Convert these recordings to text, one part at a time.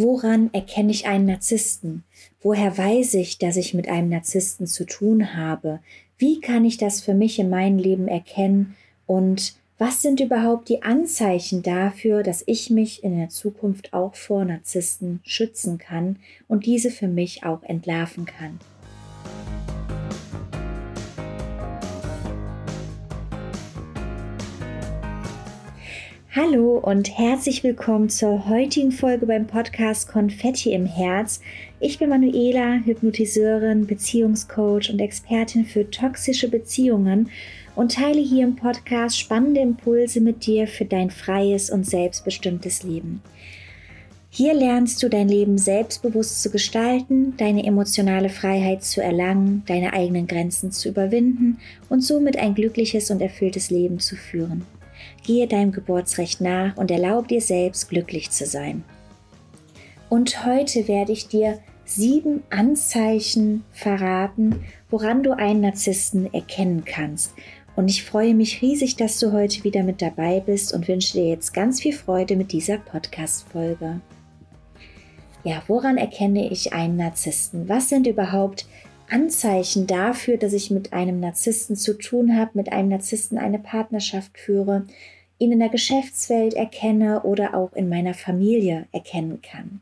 Woran erkenne ich einen Narzissten? Woher weiß ich, dass ich mit einem Narzissten zu tun habe? Wie kann ich das für mich in meinem Leben erkennen? Und was sind überhaupt die Anzeichen dafür, dass ich mich in der Zukunft auch vor Narzissten schützen kann und diese für mich auch entlarven kann? Hallo und herzlich willkommen zur heutigen Folge beim Podcast Konfetti im Herz. Ich bin Manuela, Hypnotiseurin, Beziehungscoach und Expertin für toxische Beziehungen und teile hier im Podcast spannende Impulse mit dir für dein freies und selbstbestimmtes Leben. Hier lernst du dein Leben selbstbewusst zu gestalten, deine emotionale Freiheit zu erlangen, deine eigenen Grenzen zu überwinden und somit ein glückliches und erfülltes Leben zu führen. Gehe deinem Geburtsrecht nach und erlaube dir selbst glücklich zu sein. Und heute werde ich dir sieben Anzeichen verraten, woran du einen Narzissten erkennen kannst. Und ich freue mich riesig, dass du heute wieder mit dabei bist und wünsche dir jetzt ganz viel Freude mit dieser Podcast-Folge. Ja, woran erkenne ich einen Narzissten? Was sind überhaupt Anzeichen dafür, dass ich mit einem Narzissten zu tun habe, mit einem Narzissten eine Partnerschaft führe, ihn in der Geschäftswelt erkenne oder auch in meiner Familie erkennen kann.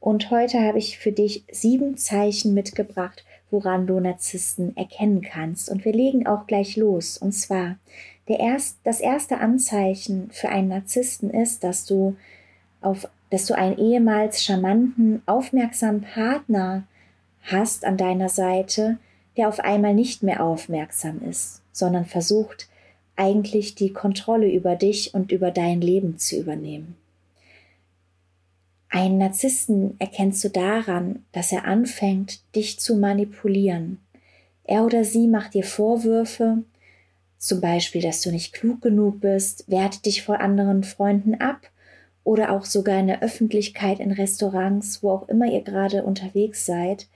Und heute habe ich für dich sieben Zeichen mitgebracht, woran du Narzissten erkennen kannst. Und wir legen auch gleich los. Und zwar, der erst, das erste Anzeichen für einen Narzissten ist, dass du auf, dass du einen ehemals charmanten, aufmerksamen Partner hast an deiner Seite, der auf einmal nicht mehr aufmerksam ist, sondern versucht eigentlich die Kontrolle über dich und über dein Leben zu übernehmen. Einen Narzissten erkennst du daran, dass er anfängt, dich zu manipulieren. Er oder sie macht dir Vorwürfe, zum Beispiel, dass du nicht klug genug bist, wertet dich vor anderen Freunden ab oder auch sogar in der Öffentlichkeit, in Restaurants, wo auch immer ihr gerade unterwegs seid,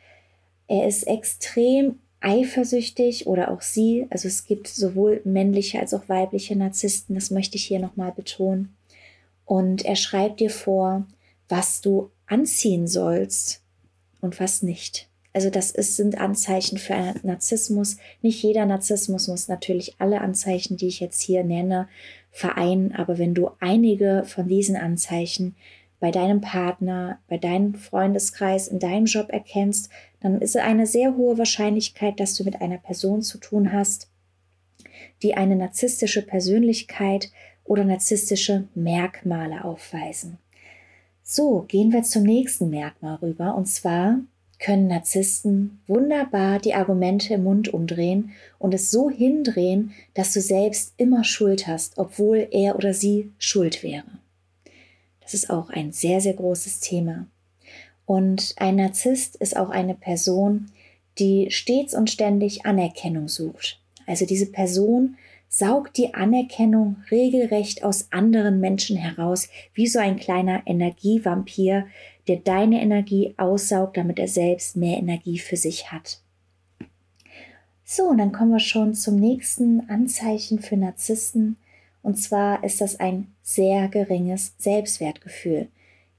er ist extrem eifersüchtig oder auch sie. Also es gibt sowohl männliche als auch weibliche Narzissten, das möchte ich hier nochmal betonen. Und er schreibt dir vor, was du anziehen sollst und was nicht. Also das ist, sind Anzeichen für einen Narzissmus. Nicht jeder Narzissmus muss natürlich alle Anzeichen, die ich jetzt hier nenne, vereinen. Aber wenn du einige von diesen Anzeichen bei deinem Partner, bei deinem Freundeskreis, in deinem Job erkennst, dann ist es eine sehr hohe Wahrscheinlichkeit, dass du mit einer Person zu tun hast, die eine narzisstische Persönlichkeit oder narzisstische Merkmale aufweisen. So, gehen wir zum nächsten Merkmal rüber. Und zwar können Narzissten wunderbar die Argumente im Mund umdrehen und es so hindrehen, dass du selbst immer Schuld hast, obwohl er oder sie schuld wäre. Das ist auch ein sehr, sehr großes Thema. Und ein Narzisst ist auch eine Person, die stets und ständig Anerkennung sucht. Also diese Person saugt die Anerkennung regelrecht aus anderen Menschen heraus, wie so ein kleiner Energievampir, der deine Energie aussaugt, damit er selbst mehr Energie für sich hat. So, und dann kommen wir schon zum nächsten Anzeichen für Narzissten. Und zwar ist das ein sehr geringes Selbstwertgefühl.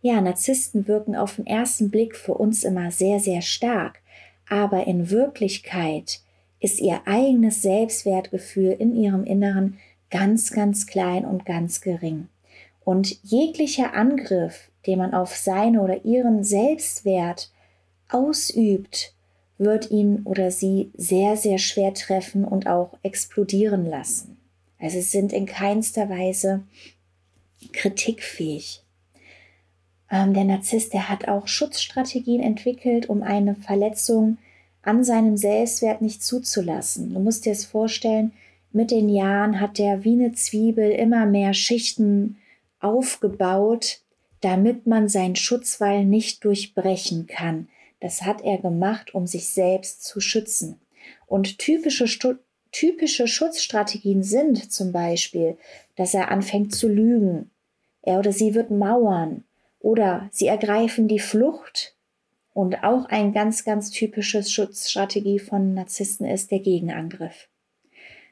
Ja, Narzissten wirken auf den ersten Blick für uns immer sehr, sehr stark, aber in Wirklichkeit ist ihr eigenes Selbstwertgefühl in ihrem Inneren ganz, ganz klein und ganz gering. Und jeglicher Angriff, den man auf seine oder ihren Selbstwert ausübt, wird ihn oder sie sehr, sehr schwer treffen und auch explodieren lassen. Also sie sind in keinster Weise kritikfähig. Ähm, der Narzisst, der hat auch Schutzstrategien entwickelt, um eine Verletzung an seinem Selbstwert nicht zuzulassen. Du musst dir es vorstellen, mit den Jahren hat er wie eine Zwiebel immer mehr Schichten aufgebaut, damit man seinen Schutzwall nicht durchbrechen kann. Das hat er gemacht, um sich selbst zu schützen. Und typische Typische Schutzstrategien sind zum Beispiel, dass er anfängt zu lügen. Er oder sie wird mauern oder sie ergreifen die Flucht. Und auch ein ganz, ganz typisches Schutzstrategie von Narzissten ist der Gegenangriff.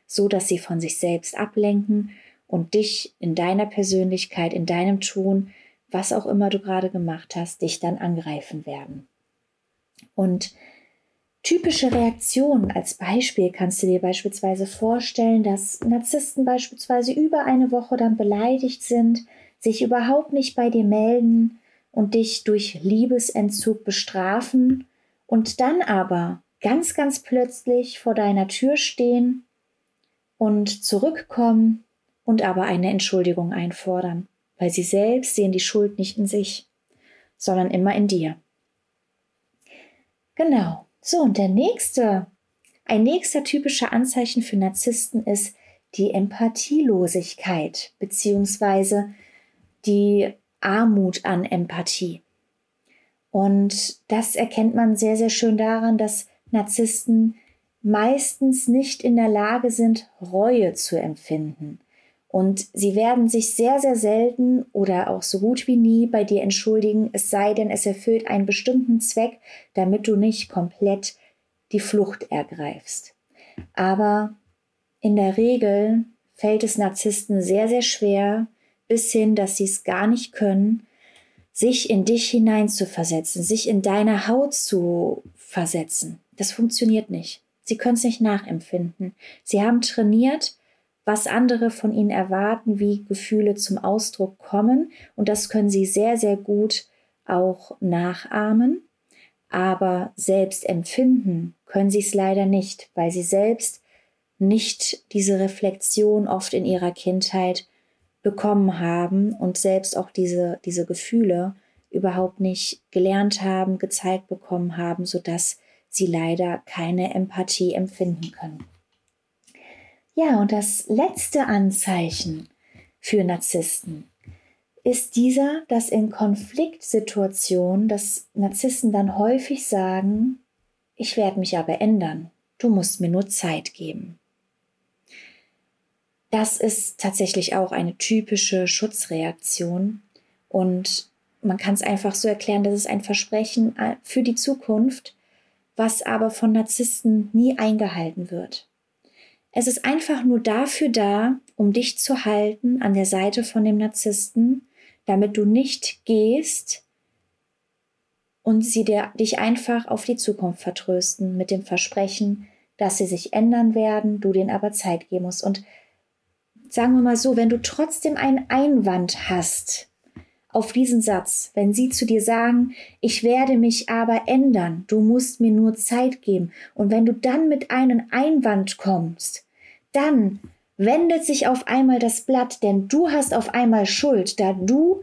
So dass sie von sich selbst ablenken und dich in deiner Persönlichkeit, in deinem Tun was auch immer du gerade gemacht hast, dich dann angreifen werden. Und typische Reaktionen als Beispiel kannst du dir beispielsweise vorstellen, dass Narzissten beispielsweise über eine Woche dann beleidigt sind, sich überhaupt nicht bei dir melden und dich durch Liebesentzug bestrafen und dann aber ganz, ganz plötzlich vor deiner Tür stehen und zurückkommen und aber eine Entschuldigung einfordern, weil sie selbst sehen die Schuld nicht in sich, sondern immer in dir. Genau. So, und der nächste, ein nächster typischer Anzeichen für Narzissten ist die Empathielosigkeit beziehungsweise die Armut an Empathie. Und das erkennt man sehr, sehr schön daran, dass Narzissten meistens nicht in der Lage sind, Reue zu empfinden. Und sie werden sich sehr, sehr selten oder auch so gut wie nie bei dir entschuldigen, es sei denn, es erfüllt einen bestimmten Zweck, damit du nicht komplett die Flucht ergreifst. Aber in der Regel fällt es Narzissten sehr, sehr schwer, bis hin, dass sie es gar nicht können, sich in dich hineinzuversetzen, sich in deine Haut zu versetzen. Das funktioniert nicht. Sie können es nicht nachempfinden. Sie haben trainiert, was andere von ihnen erwarten, wie Gefühle zum Ausdruck kommen. Und das können sie sehr, sehr gut auch nachahmen. Aber selbst empfinden können sie es leider nicht, weil sie selbst nicht diese Reflexion oft in ihrer Kindheit bekommen haben und selbst auch diese, diese Gefühle überhaupt nicht gelernt haben, gezeigt bekommen haben, sodass sie leider keine Empathie empfinden können. Ja, und das letzte Anzeichen für Narzissten ist dieser, dass in Konfliktsituationen, dass Narzissten dann häufig sagen, ich werde mich aber ändern, du musst mir nur Zeit geben. Das ist tatsächlich auch eine typische Schutzreaktion und man kann es einfach so erklären, dass es ein Versprechen äh, für die Zukunft, was aber von Narzissten nie eingehalten wird. Es ist einfach nur dafür da, um dich zu halten an der Seite von dem Narzissten, damit du nicht gehst und sie dir, dich einfach auf die Zukunft vertrösten mit dem Versprechen, dass sie sich ändern werden, du denen aber Zeit geben musst. Und sagen wir mal so, wenn du trotzdem einen Einwand hast auf diesen Satz, wenn sie zu dir sagen, ich werde mich aber ändern, du musst mir nur Zeit geben, und wenn du dann mit einem Einwand kommst, dann wendet sich auf einmal das Blatt, denn du hast auf einmal Schuld, da du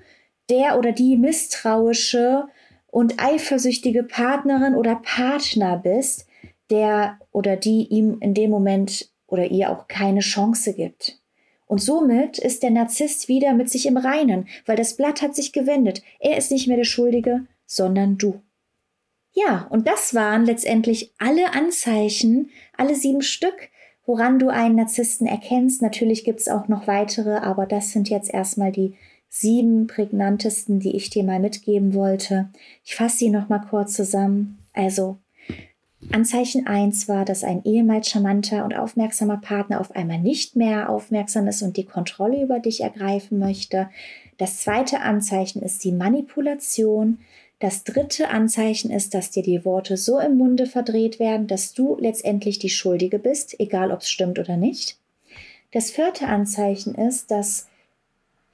der oder die misstrauische und eifersüchtige Partnerin oder Partner bist, der oder die ihm in dem Moment oder ihr auch keine Chance gibt. Und somit ist der Narzisst wieder mit sich im Reinen, weil das Blatt hat sich gewendet. Er ist nicht mehr der Schuldige, sondern du. Ja, und das waren letztendlich alle Anzeichen, alle sieben Stück, woran du einen Narzissten erkennst. Natürlich gibt es auch noch weitere, aber das sind jetzt erstmal die sieben prägnantesten, die ich dir mal mitgeben wollte. Ich fasse sie noch mal kurz zusammen. Also Anzeichen 1 war, dass ein ehemals charmanter und aufmerksamer Partner auf einmal nicht mehr aufmerksam ist und die Kontrolle über dich ergreifen möchte. Das zweite Anzeichen ist die Manipulation. Das dritte Anzeichen ist, dass dir die Worte so im Munde verdreht werden, dass du letztendlich die Schuldige bist, egal ob es stimmt oder nicht. Das vierte Anzeichen ist, dass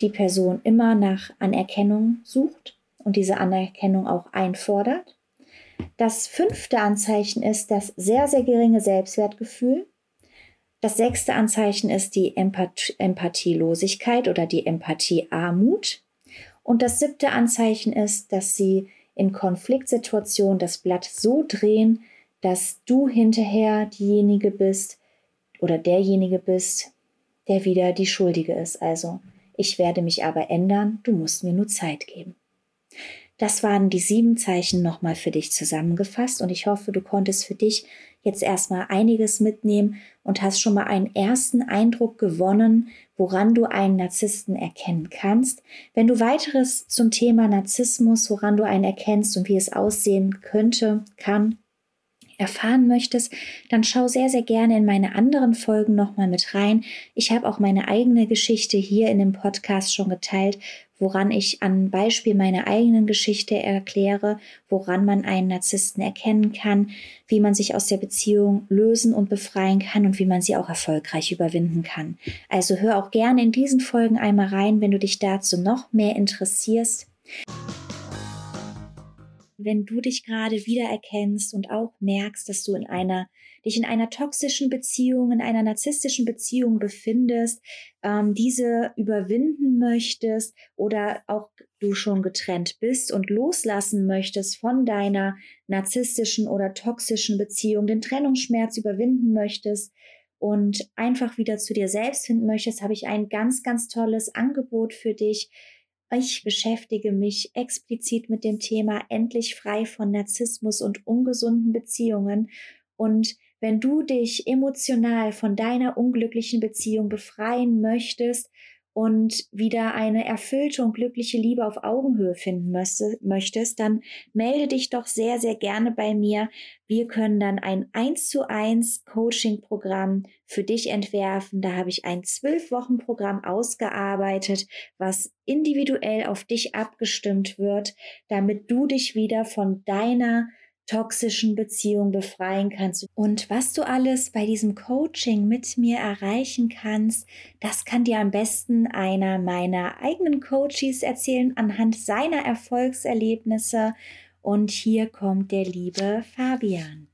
die Person immer nach Anerkennung sucht und diese Anerkennung auch einfordert. Das fünfte Anzeichen ist das sehr, sehr geringe Selbstwertgefühl. Das sechste Anzeichen ist die Empath Empathielosigkeit oder die Empathiearmut. Und das siebte Anzeichen ist, dass sie in Konfliktsituationen das Blatt so drehen, dass du hinterher diejenige bist oder derjenige bist, der wieder die Schuldige ist. Also, ich werde mich aber ändern, du musst mir nur Zeit geben. Das waren die sieben Zeichen nochmal für dich zusammengefasst und ich hoffe, du konntest für dich jetzt erstmal einiges mitnehmen und hast schon mal einen ersten Eindruck gewonnen, woran du einen Narzissten erkennen kannst. Wenn du weiteres zum Thema Narzissmus, woran du einen erkennst und wie es aussehen könnte, kann, erfahren möchtest, dann schau sehr, sehr gerne in meine anderen Folgen nochmal mit rein. Ich habe auch meine eigene Geschichte hier in dem Podcast schon geteilt, woran ich an Beispiel meiner eigenen Geschichte erkläre, woran man einen Narzissten erkennen kann, wie man sich aus der Beziehung lösen und befreien kann und wie man sie auch erfolgreich überwinden kann. Also hör auch gerne in diesen Folgen einmal rein, wenn du dich dazu noch mehr interessierst wenn du dich gerade wiedererkennst und auch merkst, dass du in einer, dich in einer toxischen Beziehung, in einer narzisstischen Beziehung befindest, ähm, diese überwinden möchtest oder auch du schon getrennt bist und loslassen möchtest von deiner narzisstischen oder toxischen Beziehung, den Trennungsschmerz überwinden möchtest, und einfach wieder zu dir selbst finden möchtest, habe ich ein ganz, ganz tolles Angebot für dich. Ich beschäftige mich explizit mit dem Thema endlich frei von Narzissmus und ungesunden Beziehungen. Und wenn du dich emotional von deiner unglücklichen Beziehung befreien möchtest und wieder eine erfüllte und glückliche Liebe auf Augenhöhe finden möchtest, dann melde dich doch sehr, sehr gerne bei mir. Wir können dann ein 1 zu 1 Coaching-Programm für dich entwerfen. Da habe ich ein zwölf Wochen Programm ausgearbeitet, was individuell auf dich abgestimmt wird, damit du dich wieder von deiner toxischen Beziehung befreien kannst. Und was du alles bei diesem Coaching mit mir erreichen kannst, das kann dir am besten einer meiner eigenen Coaches erzählen anhand seiner Erfolgserlebnisse. Und hier kommt der liebe Fabian.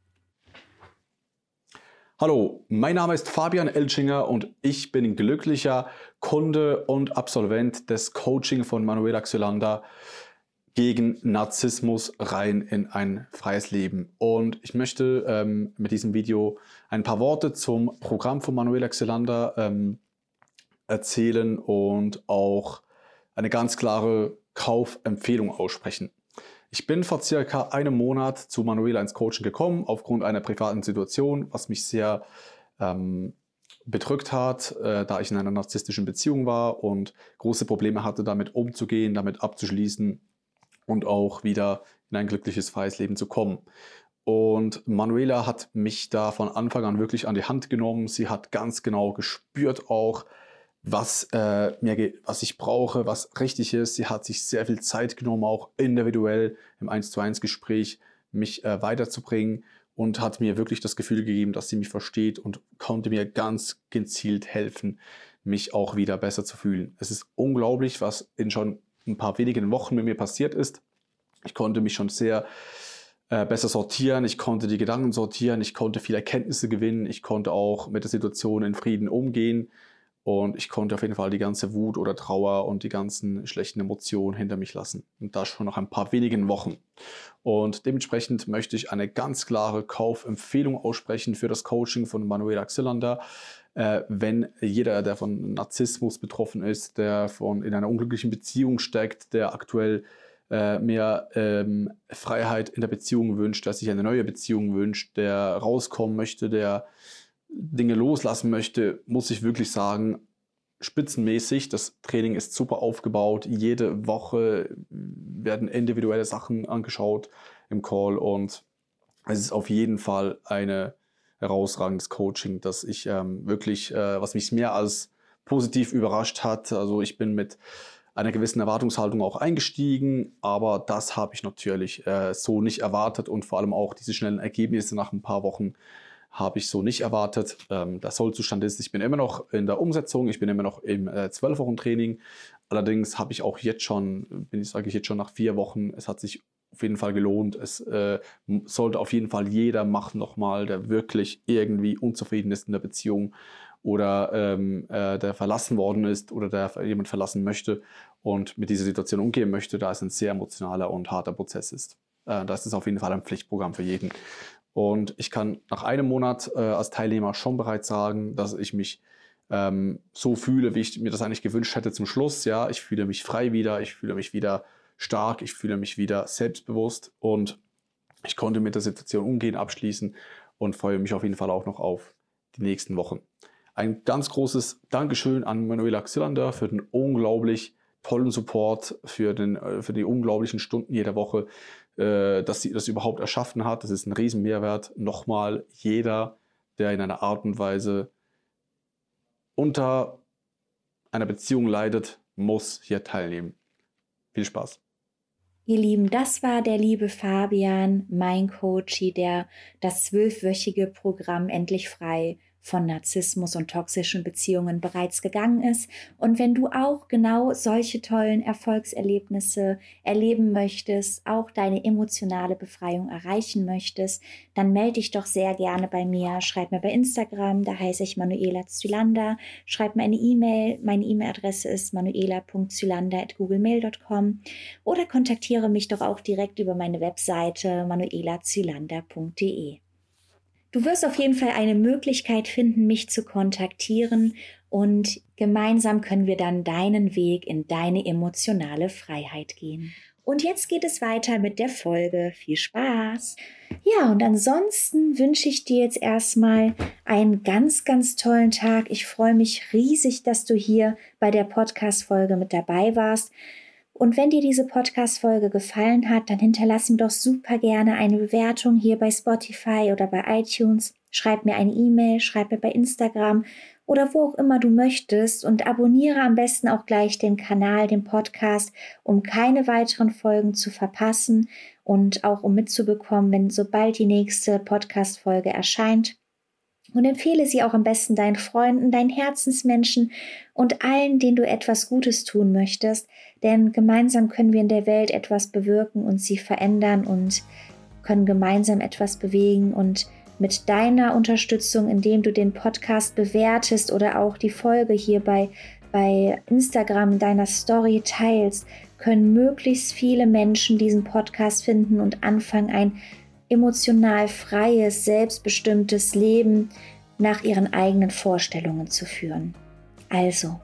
Hallo, mein Name ist Fabian Elchinger und ich bin glücklicher Kunde und Absolvent des Coaching von Manuela Xylander gegen Narzissmus rein in ein freies Leben. Und ich möchte ähm, mit diesem Video ein paar Worte zum Programm von Manuela Xylander ähm, erzählen und auch eine ganz klare Kaufempfehlung aussprechen. Ich bin vor circa einem Monat zu Manuela ins Coaching gekommen, aufgrund einer privaten Situation, was mich sehr ähm, bedrückt hat, äh, da ich in einer narzisstischen Beziehung war und große Probleme hatte, damit umzugehen, damit abzuschließen und auch wieder in ein glückliches, freies Leben zu kommen. Und Manuela hat mich da von Anfang an wirklich an die Hand genommen. Sie hat ganz genau gespürt auch, was, äh, mir, was ich brauche, was richtig ist. Sie hat sich sehr viel Zeit genommen, auch individuell im 1 zu 1 Gespräch mich äh, weiterzubringen und hat mir wirklich das Gefühl gegeben, dass sie mich versteht und konnte mir ganz gezielt helfen, mich auch wieder besser zu fühlen. Es ist unglaublich, was in schon ein paar wenigen Wochen mit mir passiert ist. Ich konnte mich schon sehr äh, besser sortieren, ich konnte die Gedanken sortieren, ich konnte viele Erkenntnisse gewinnen, ich konnte auch mit der Situation in Frieden umgehen und ich konnte auf jeden Fall die ganze Wut oder Trauer und die ganzen schlechten Emotionen hinter mich lassen. Und das schon nach ein paar wenigen Wochen. Und dementsprechend möchte ich eine ganz klare Kaufempfehlung aussprechen für das Coaching von Manuela Xillander äh, wenn jeder, der von Narzissmus betroffen ist, der von in einer unglücklichen Beziehung steckt, der aktuell äh, mehr ähm, Freiheit in der Beziehung wünscht, der sich eine neue Beziehung wünscht, der rauskommen möchte, der Dinge loslassen möchte, muss ich wirklich sagen, spitzenmäßig. Das Training ist super aufgebaut. Jede Woche werden individuelle Sachen angeschaut im Call und es ist auf jeden Fall eine herausragendes Coaching, dass ich ähm, wirklich, äh, was mich mehr als positiv überrascht hat. Also ich bin mit einer gewissen Erwartungshaltung auch eingestiegen, aber das habe ich natürlich äh, so nicht erwartet und vor allem auch diese schnellen Ergebnisse nach ein paar Wochen habe ich so nicht erwartet. Ähm, der Sollzustand ist, ich bin immer noch in der Umsetzung, ich bin immer noch im äh, 12 Wochen Training. Allerdings habe ich auch jetzt schon, bin ich sage ich jetzt schon nach vier Wochen, es hat sich auf jeden Fall gelohnt. Es äh, sollte auf jeden Fall jeder machen nochmal, der wirklich irgendwie unzufrieden ist in der Beziehung oder ähm, äh, der verlassen worden ist oder der jemand verlassen möchte und mit dieser Situation umgehen möchte, da es ein sehr emotionaler und harter Prozess ist. Äh, das ist auf jeden Fall ein Pflichtprogramm für jeden. Und ich kann nach einem Monat äh, als Teilnehmer schon bereits sagen, dass ich mich ähm, so fühle, wie ich mir das eigentlich gewünscht hätte zum Schluss. Ja, ich fühle mich frei wieder, ich fühle mich wieder stark, ich fühle mich wieder selbstbewusst und ich konnte mit der Situation umgehen, abschließen und freue mich auf jeden Fall auch noch auf die nächsten Wochen. Ein ganz großes Dankeschön an Manuela Xillander für den unglaublich tollen Support, für, den, äh, für die unglaublichen Stunden jeder Woche, äh, dass sie das überhaupt erschaffen hat. Das ist ein Riesenmehrwert. Nochmal, jeder, der in einer Art und Weise unter einer Beziehung leidet, muss hier teilnehmen. Viel Spaß. Ihr Lieben, das war der liebe Fabian, mein Coach, der das zwölfwöchige Programm Endlich frei von Narzissmus und toxischen Beziehungen bereits gegangen ist. Und wenn du auch genau solche tollen Erfolgserlebnisse erleben möchtest, auch deine emotionale Befreiung erreichen möchtest, dann melde dich doch sehr gerne bei mir. Schreib mir bei Instagram, da heiße ich Manuela Zylander. Schreib mir eine E-Mail. Meine E-Mail-Adresse ist manuela.zylander.googlemail.com oder kontaktiere mich doch auch direkt über meine Webseite manuelazylander.de. Du wirst auf jeden Fall eine Möglichkeit finden, mich zu kontaktieren und gemeinsam können wir dann deinen Weg in deine emotionale Freiheit gehen. Und jetzt geht es weiter mit der Folge. Viel Spaß! Ja, und ansonsten wünsche ich dir jetzt erstmal einen ganz, ganz tollen Tag. Ich freue mich riesig, dass du hier bei der Podcast-Folge mit dabei warst. Und wenn dir diese Podcast-Folge gefallen hat, dann hinterlass mir doch super gerne eine Bewertung hier bei Spotify oder bei iTunes. Schreib mir eine E-Mail, schreib mir bei Instagram oder wo auch immer du möchtest und abonniere am besten auch gleich den Kanal, den Podcast, um keine weiteren Folgen zu verpassen und auch um mitzubekommen, wenn sobald die nächste Podcast-Folge erscheint. Und empfehle sie auch am besten deinen Freunden, deinen Herzensmenschen und allen, denen du etwas Gutes tun möchtest. Denn gemeinsam können wir in der Welt etwas bewirken und sie verändern und können gemeinsam etwas bewegen. Und mit deiner Unterstützung, indem du den Podcast bewertest oder auch die Folge hier bei, bei Instagram deiner Story teilst, können möglichst viele Menschen diesen Podcast finden und anfangen, ein emotional freies, selbstbestimmtes Leben nach ihren eigenen Vorstellungen zu führen. Also,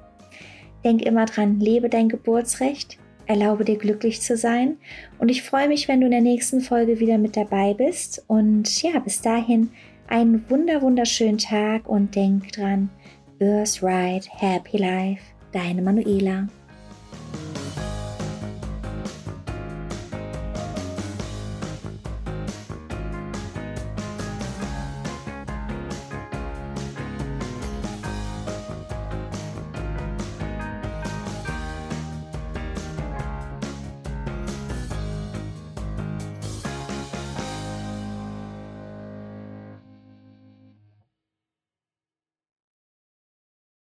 denk immer dran, lebe dein Geburtsrecht, erlaube dir glücklich zu sein und ich freue mich, wenn du in der nächsten Folge wieder mit dabei bist und ja, bis dahin einen wunder wunderschönen Tag und denk dran, Birth Happy Life, deine Manuela.